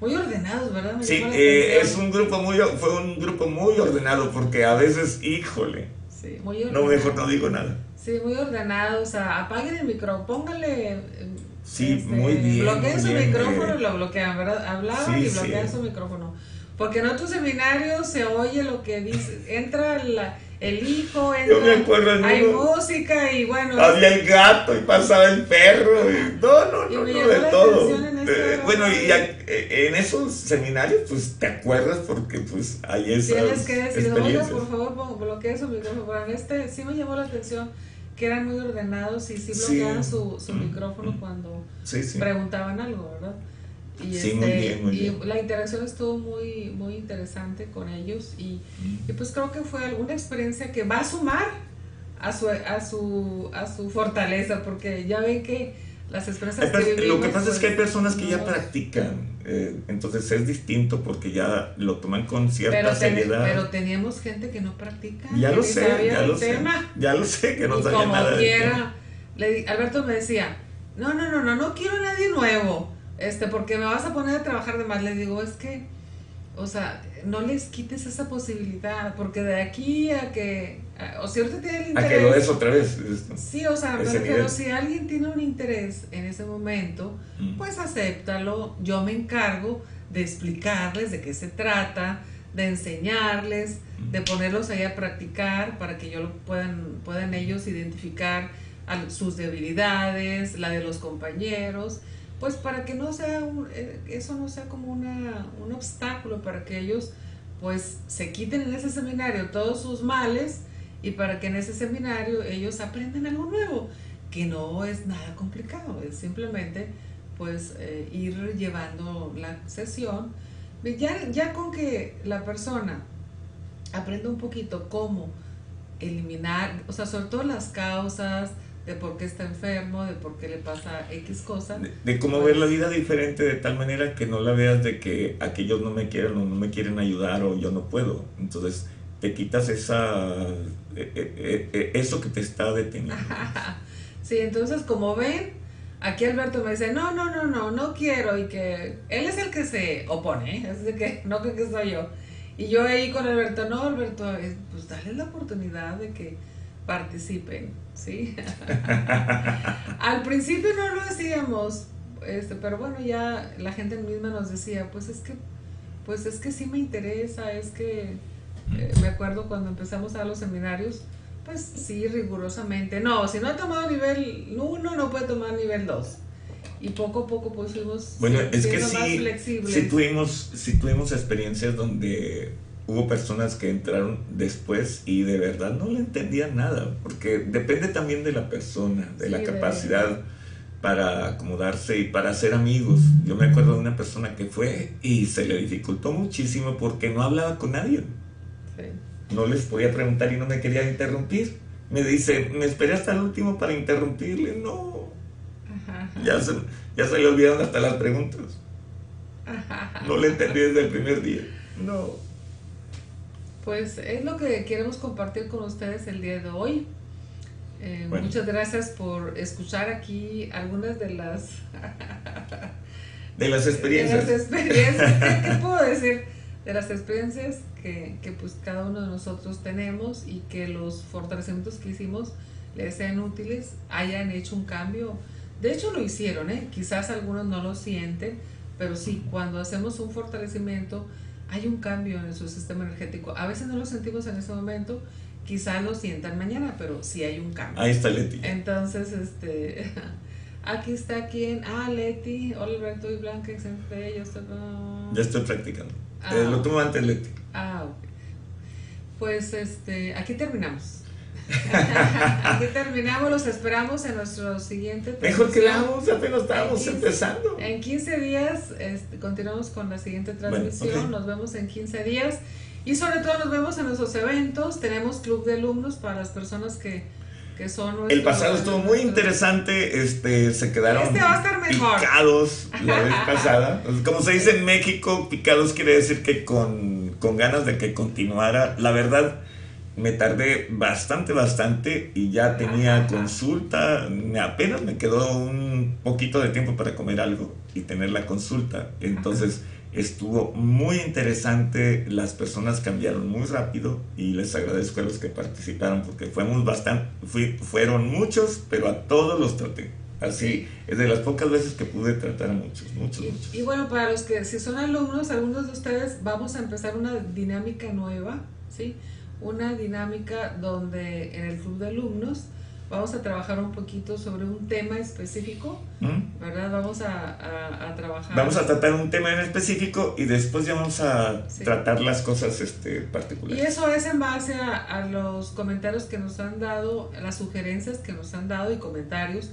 Muy ordenados, ¿verdad? sí, eh, es un grupo muy, fue un grupo muy ordenado porque a veces, híjole. Sí, muy ordenado. No, mejor no digo nada. Sí, muy ordenado, o sea, apaguen el micrófono, póngale... Sí, este, muy bien. Bloqueen su micrófono y lo bloquean, ¿verdad? Hablaban y bloquean su micrófono. Porque en otro seminario se oye lo que dice, entra el hijo, entra, hay música y bueno. Había el gato y pasaba el perro. Y, no, no, no, no de todo. Eh, bueno, y eh, en esos seminarios, pues te acuerdas porque pues hay esas Tienes que decir, oiga, por favor, bloquee su micrófono. Este sí me llamó la atención que eran muy ordenados y sí bloqueaban su, su micrófono cuando preguntaban algo, ¿verdad? Y, sí, muy este, bien, muy y la interacción estuvo muy, muy interesante con ellos y, y, pues creo que fue alguna experiencia que va a sumar a su, a su, a su fortaleza, porque ya ven que las experiencias que Lo que pasa es que hay pues, personas que ya practican, eh, entonces es distinto porque ya lo toman con cierta pero seriedad. pero teníamos gente que no practica. Ya lo sé, ya lo sé. Ya lo sé, que no sabía nada. Quiera, le, Alberto me decía, no, no, no, no, no quiero a nadie nuevo este, porque me vas a poner a trabajar de más. Le digo, es que, o sea, no les quites esa posibilidad, porque de aquí a que, o si ahorita tiene el interés. A que lo des otra vez. Sí, o sea, pero, si alguien tiene un interés en ese momento, mm. pues acéptalo. Yo me encargo de explicarles de qué se trata, de enseñarles, mm. de ponerlos ahí a practicar para que yo lo puedan, puedan ellos identificar sus debilidades, la de los compañeros pues para que no sea eh, eso no sea como una, un obstáculo para que ellos pues se quiten en ese seminario todos sus males y para que en ese seminario ellos aprendan algo nuevo, que no es nada complicado, es simplemente pues eh, ir llevando la sesión. Ya, ya con que la persona aprenda un poquito cómo eliminar, o sea, sobre todo las causas, de por qué está enfermo, de por qué le pasa X cosa. De, cómo ver la vida diferente de tal manera que no la veas de que aquellos no me quieren o no me quieren ayudar o yo no puedo. Entonces te quitas esa eh, eh, eh, eso que te está deteniendo. sí, entonces como ven, aquí Alberto me dice, no, no, no, no, no quiero y que él es el que se opone, es de que no creo que soy yo. Y yo ahí con Alberto, no, Alberto, pues dale la oportunidad de que participen, ¿sí? Al principio no lo hacíamos, este, pero bueno, ya la gente misma nos decía, pues es que, pues es que sí me interesa, es que eh, me acuerdo cuando empezamos a los seminarios, pues sí, rigurosamente. No, si no ha tomado nivel 1, no puede tomar nivel 2. Y poco a poco pues fuimos bueno, es que sí, Sí tuvimos, sí tuvimos experiencias donde hubo personas que entraron después y de verdad no le entendían nada, porque depende también de la persona, de la capacidad para acomodarse y para ser amigos. Yo me acuerdo de una persona que fue y se le dificultó muchísimo porque no hablaba con nadie. No les podía preguntar y no me quería interrumpir. Me dice, me esperé hasta el último para interrumpirle. No. Ya, se, ya se le olvidaron hasta las preguntas. No le entendí desde el primer día. No. Pues es lo que queremos compartir con ustedes el día de hoy. Eh, muchas gracias por escuchar aquí algunas de las... de las experiencias. De las experiencias, ¿qué, puedo decir? De las experiencias que, que, pues cada uno de nosotros tenemos y que los fortalecimientos que hicimos les sean útiles, hayan hecho un cambio. De hecho lo hicieron, ¿eh? quizás algunos no lo sienten, pero sí, cuando hacemos un fortalecimiento, hay un cambio en su sistema energético. A veces no lo sentimos en ese momento, quizá lo sientan mañana, pero sí hay un cambio. Ahí está Leti. Entonces, este, aquí está quien, ah, Leti, hola Alberto y Blanca, excelente, yo estoy... Ya estoy practicando. Ah, eh, lo tomo antes Leti. Ah, ok. Pues, este, aquí terminamos. Aquí terminamos, los esperamos en nuestro siguiente. Mejor que vamos, apenas estábamos empezando. En 15 días este, continuamos con la siguiente transmisión. Nos vemos en 15 días. Y sobre todo nos vemos en nuestros eventos. Tenemos club de alumnos para las personas que, que son. El pasado estuvo muy interesante. Este, se quedaron este picados la vez pasada. Como se dice en México, picados quiere decir que con, con ganas de que continuara. La verdad me tardé bastante, bastante y ya tenía consulta. Apenas me quedó un poquito de tiempo para comer algo y tener la consulta. Entonces estuvo muy interesante. Las personas cambiaron muy rápido y les agradezco a los que participaron porque fuimos bastante, fueron muchos, pero a todos los traté. Así, es de las pocas veces que pude tratar a muchos, muchos, muchos. Y bueno, para los que si son alumnos, algunos de ustedes, vamos a empezar una dinámica nueva, ¿sí? Una dinámica donde en el club de alumnos vamos a trabajar un poquito sobre un tema específico, ¿Mm? ¿verdad? Vamos a, trabajar. Vamos a tratar un tema en específico y después ya vamos a tratar las cosas este, particulares. Y eso es en base a, a, los comentarios que nos han dado, las sugerencias que nos han dado y comentarios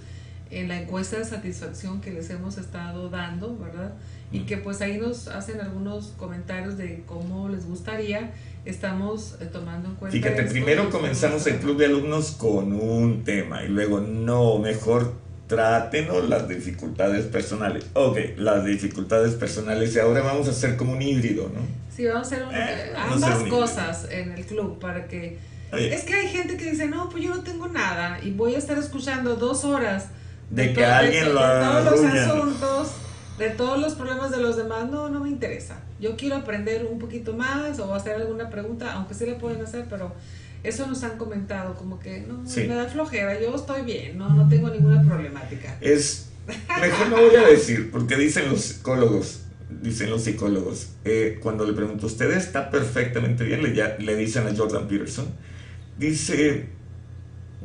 en la encuesta de satisfacción que les hemos estado dando, ¿verdad? Y que pues ahí nos hacen algunos comentarios de cómo les gustaría. Estamos eh, tomando en cuenta. Fíjate, primero comenzamos el club de alumnos con un tema y luego, no, mejor trátenos las dificultades personales. Ok, las dificultades personales y ahora vamos a hacer como un híbrido, ¿no? Sí, vamos a hacer eh, ambas cosas en el club para que... Es que hay gente que dice, no, pues yo no tengo nada y voy a estar escuchando dos horas de, que alguien lo de todos los asuntos, de todos los problemas de los demás, no, no me interesa. Yo quiero aprender un poquito más o hacer alguna pregunta, aunque sí le pueden hacer, pero eso nos han comentado, como que no, me da flojera, yo estoy bien, no, no tengo ninguna problemática. Es, mejor no voy a decir, porque dicen los psicólogos, dicen los psicólogos, eh, cuando le pregunto, ¿usted está perfectamente bien? Le, ya, le dicen a Jordan Peterson, dice,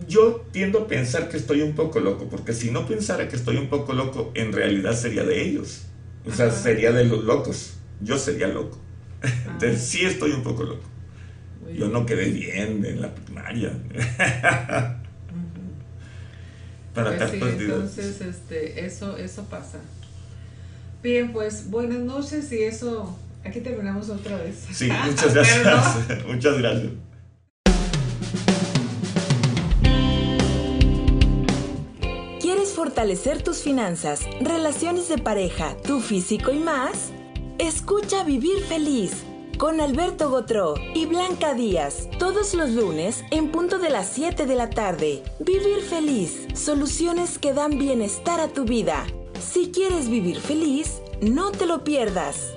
yo tiendo a pensar que estoy un poco loco, porque si no pensara que estoy un poco loco, en realidad sería de ellos. O sea, sería de los locos. Yo sería loco. Entonces, sí estoy un poco loco. Yo no quedé bien en la primaria. Para pues Entonces, este, eso, eso pasa. Bien, pues buenas noches y eso, aquí terminamos otra vez. Sí, muchas gracias. muchas gracias. Fortalecer tus finanzas, relaciones de pareja, tu físico y más? Escucha Vivir Feliz con Alberto Gotró y Blanca Díaz todos los lunes en punto de las 7 de la tarde. Vivir Feliz, soluciones que dan bienestar a tu vida. Si quieres vivir feliz, no te lo pierdas.